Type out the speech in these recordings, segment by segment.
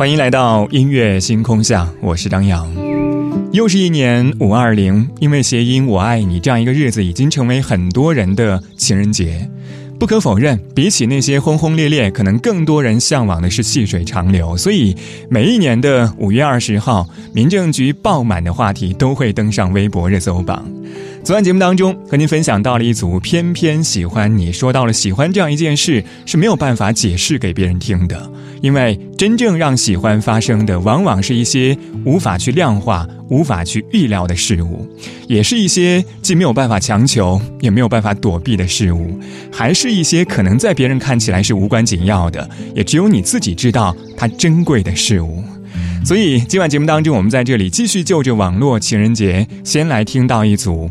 欢迎来到音乐星空下，我是张扬。又是一年五二零，因为谐音“我爱你”这样一个日子，已经成为很多人的情人节。不可否认，比起那些轰轰烈烈，可能更多人向往的是细水长流。所以，每一年的五月二十号，民政局爆满的话题都会登上微博热搜榜。昨晚节目当中，和您分享到了一组偏偏喜欢你，说到了喜欢这样一件事是没有办法解释给别人听的，因为真正让喜欢发生的，往往是一些无法去量化、无法去预料的事物，也是一些既没有办法强求，也没有办法躲避的事物，还是一些可能在别人看起来是无关紧要的，也只有你自己知道它珍贵的事物。所以今晚节目当中，我们在这里继续就着网络情人节，先来听到一组。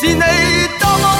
是你多么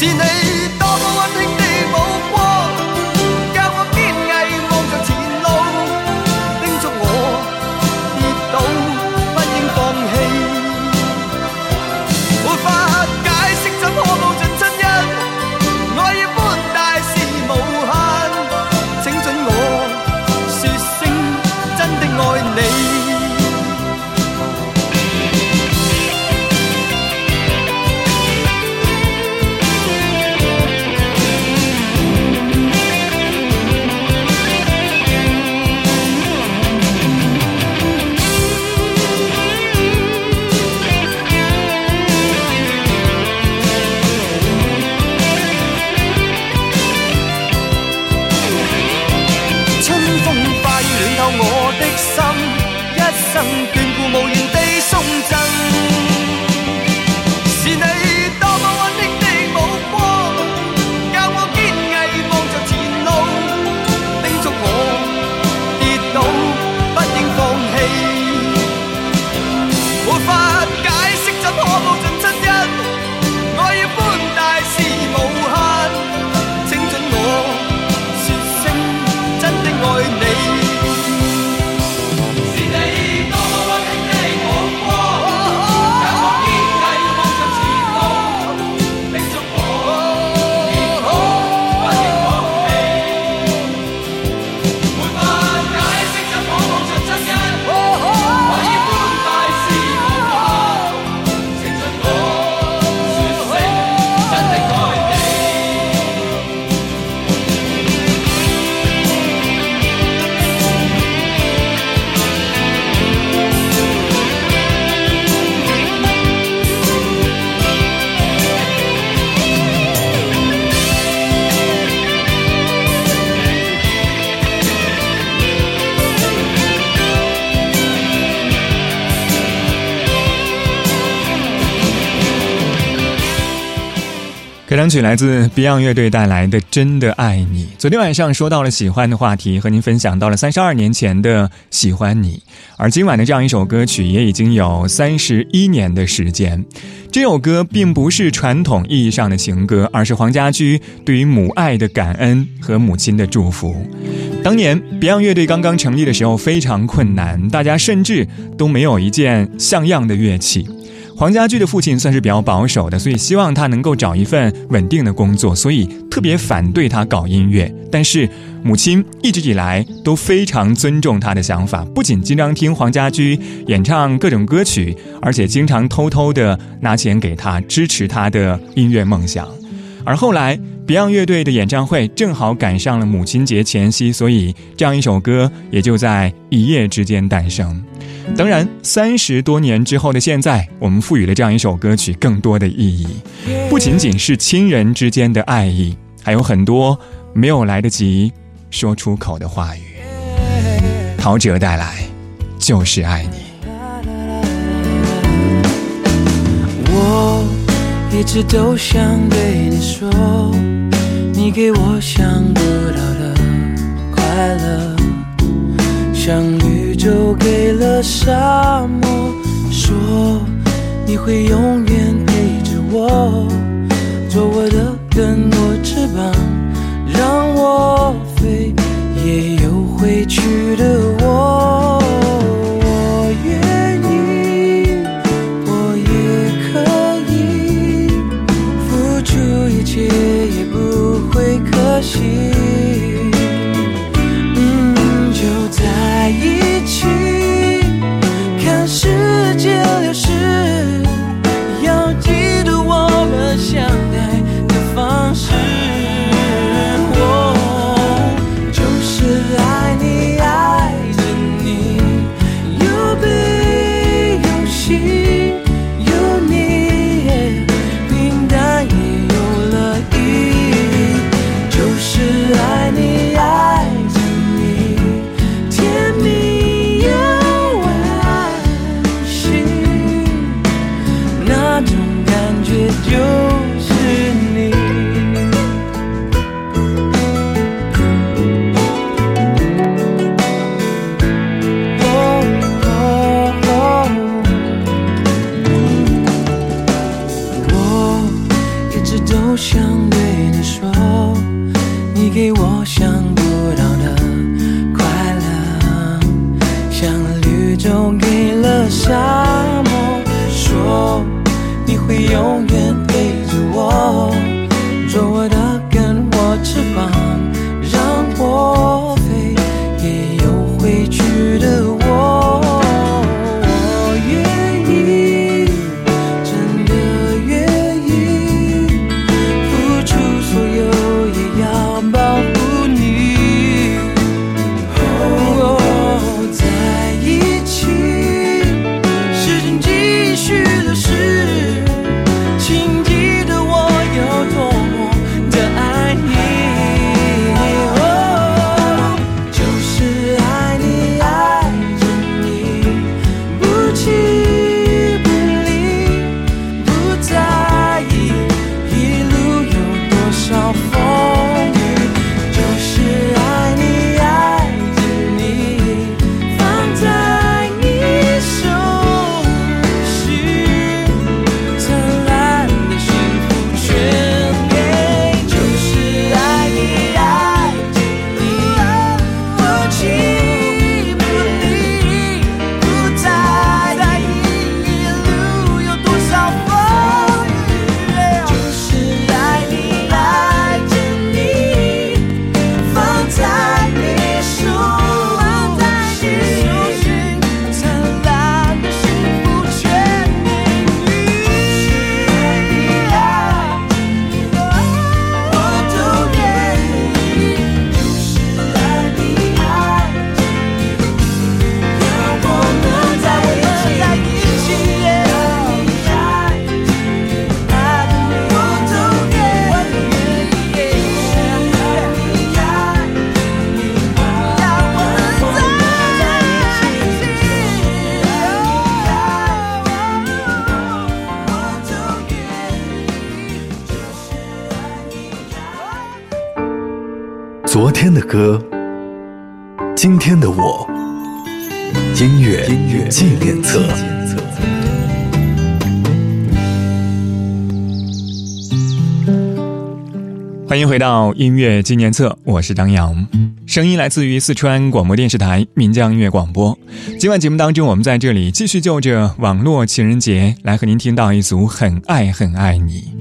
是你多么温馨的目光，单曲来自 Beyond 乐队带来的《真的爱你》。昨天晚上说到了喜欢的话题，和您分享到了三十二年前的喜欢你，而今晚的这样一首歌曲也已经有三十一年的时间。这首歌并不是传统意义上的情歌，而是黄家驹对于母爱的感恩和母亲的祝福。当年 Beyond 乐队刚刚成立的时候非常困难，大家甚至都没有一件像样的乐器。黄家驹的父亲算是比较保守的，所以希望他能够找一份稳定的工作，所以特别反对他搞音乐。但是母亲一直以来都非常尊重他的想法，不仅经常听黄家驹演唱各种歌曲，而且经常偷偷的拿钱给他支持他的音乐梦想。而后来 Beyond 乐队的演唱会正好赶上了母亲节前夕，所以这样一首歌也就在一夜之间诞生。当然，三十多年之后的现在，我们赋予了这样一首歌曲更多的意义，不仅仅是亲人之间的爱意，还有很多没有来得及说出口的话语。陶喆带来《就是爱你》。一直都想对你说，你给我想不到的快乐，像。绿洲给了沙漠，说你会永远陪着我，做我的根，我翅膀，昨天的歌，今天的我，音乐纪念册。欢迎回到音乐纪念册，我是张扬，声音来自于四川广播电视台岷江音乐广播。今晚节目当中，我们在这里继续就着网络情人节来和您听到一组《很爱很爱你》。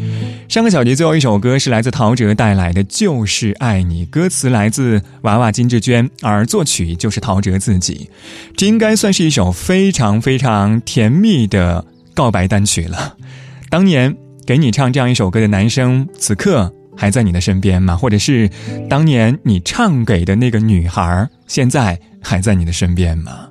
上个小节最后一首歌是来自陶喆带来的《就是爱你》，歌词来自娃娃金志娟，而作曲就是陶喆自己。这应该算是一首非常非常甜蜜的告白单曲了。当年给你唱这样一首歌的男生，此刻还在你的身边吗？或者是当年你唱给的那个女孩，现在还在你的身边吗？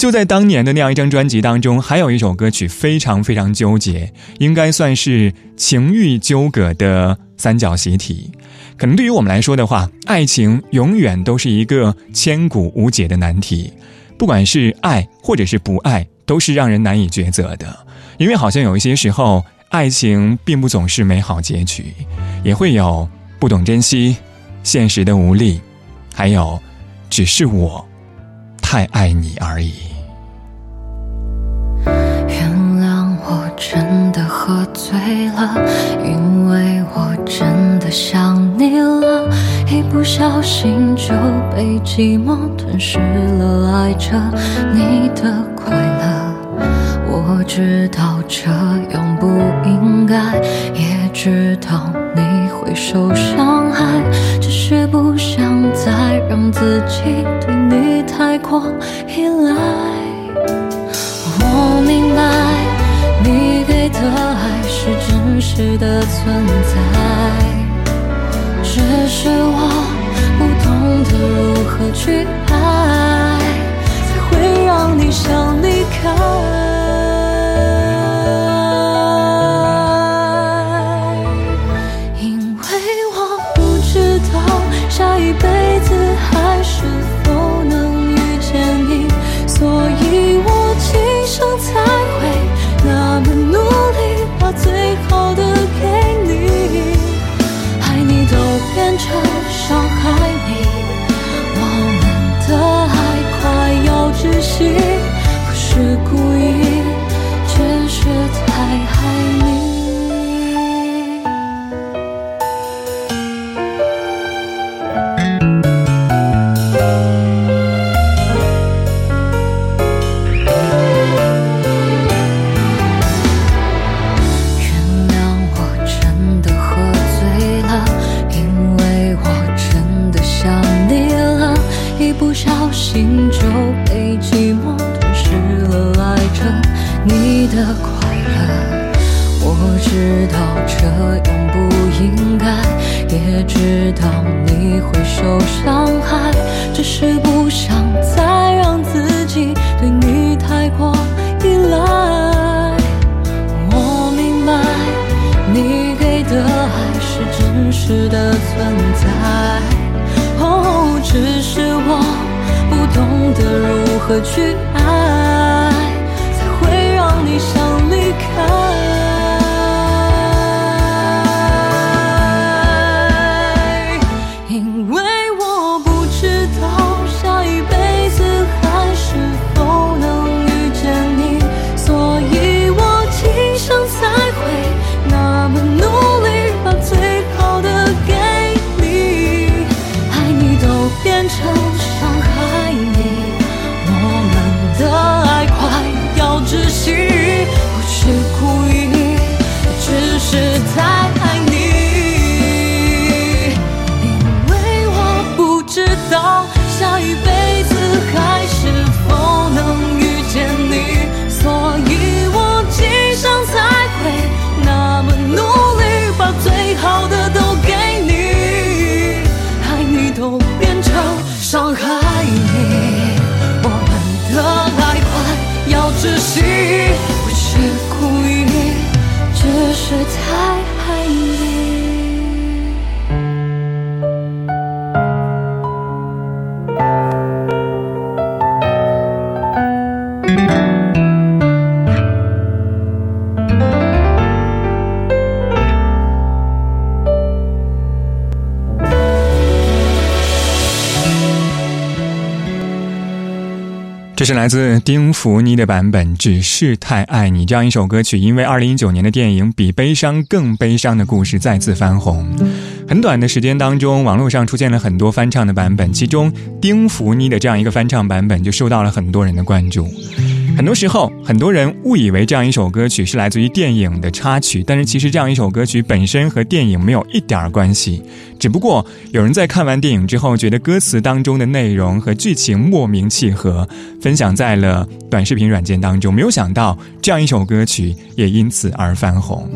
就在当年的那样一张专辑当中，还有一首歌曲非常非常纠结，应该算是情欲纠葛的三角习题。可能对于我们来说的话，爱情永远都是一个千古无解的难题，不管是爱或者是不爱，都是让人难以抉择的。因为好像有一些时候，爱情并不总是美好结局，也会有不懂珍惜、现实的无力，还有，只是我太爱你而已。原谅我真的喝醉了，因为我真的想你了，一不小心就被寂寞吞噬了，爱着你的快乐。我知道这样不应该，也知道你会受伤害，只是不想再让自己对你太过依赖。我明白。你给的爱是真实的存在，只是我不懂得如何去爱实的存在。哦，只是我不懂得如何去爱。是来自丁福妮的版本《只是太爱你》这样一首歌曲，因为二零一九年的电影《比悲伤更悲伤的故事》再次翻红。很短的时间当中，网络上出现了很多翻唱的版本，其中丁福妮的这样一个翻唱版本就受到了很多人的关注。很多时候，很多人误以为这样一首歌曲是来自于电影的插曲，但是其实这样一首歌曲本身和电影没有一点关系。只不过有人在看完电影之后，觉得歌词当中的内容和剧情莫名契合，分享在了短视频软件当中。没有想到，这样一首歌曲也因此而翻红。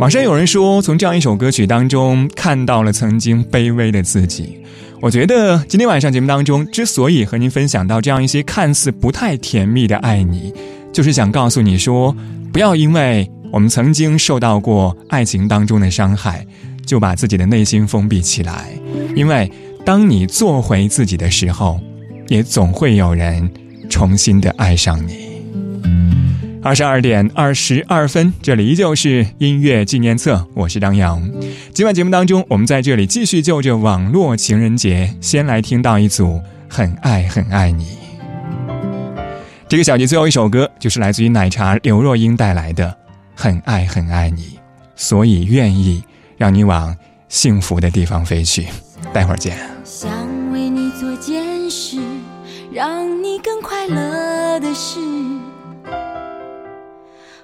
网上有人说，从这样一首歌曲当中看到了曾经卑微的自己。我觉得今天晚上节目当中，之所以和您分享到这样一些看似不太甜蜜的爱你，就是想告诉你说，不要因为我们曾经受到过爱情当中的伤害，就把自己的内心封闭起来。因为当你做回自己的时候，也总会有人重新的爱上你。二十二点二十二分，这里依旧是音乐纪念册，我是张扬。今晚节目当中，我们在这里继续就着网络情人节，先来听到一组《很爱很爱你》。这个小节最后一首歌，就是来自于奶茶刘若英带来的《很爱很爱你》，所以愿意让你往幸福的地方飞去。待会儿见。想为你做件事，让你更快乐的事。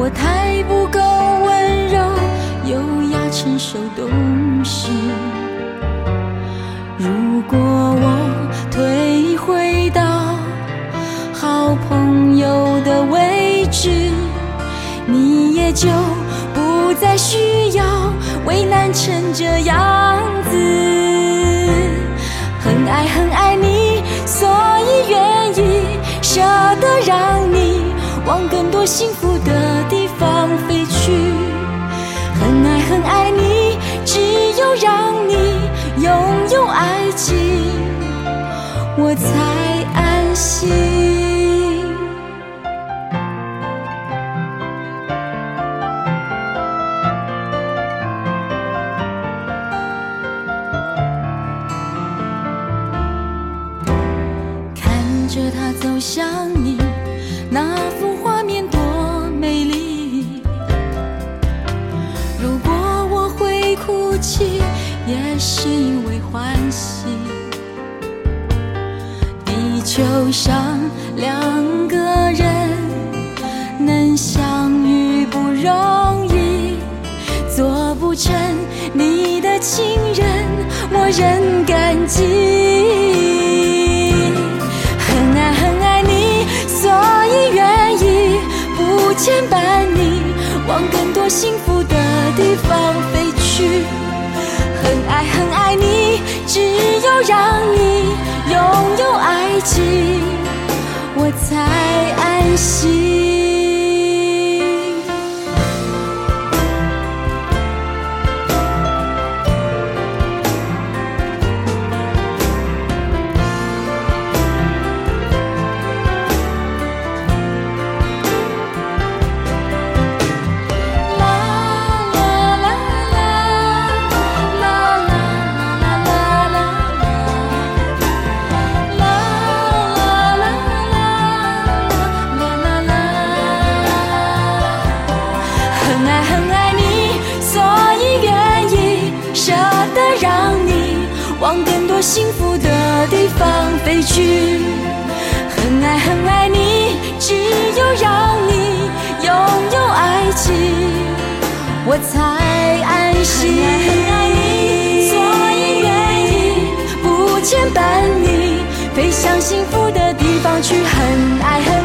我太不够温柔、优雅、成熟、懂事。如果我退回到好朋友的位置，你也就不再需要为难成这样子。很爱很爱你，所以愿意舍得让你往更多幸福才安心。看着他走向你，那幅画面多美丽。如果我会哭泣。也是因为欢喜，就像两个人能相遇不容易，做不成你的情人，我仍感激。很爱很爱你，所以愿意不牵绊你，往更多幸福的地方飞去。爱很爱你，只有让你拥有爱情，我才安心。才安心。很爱你，所以愿意不牵绊你，飞向幸福的地方去。很爱很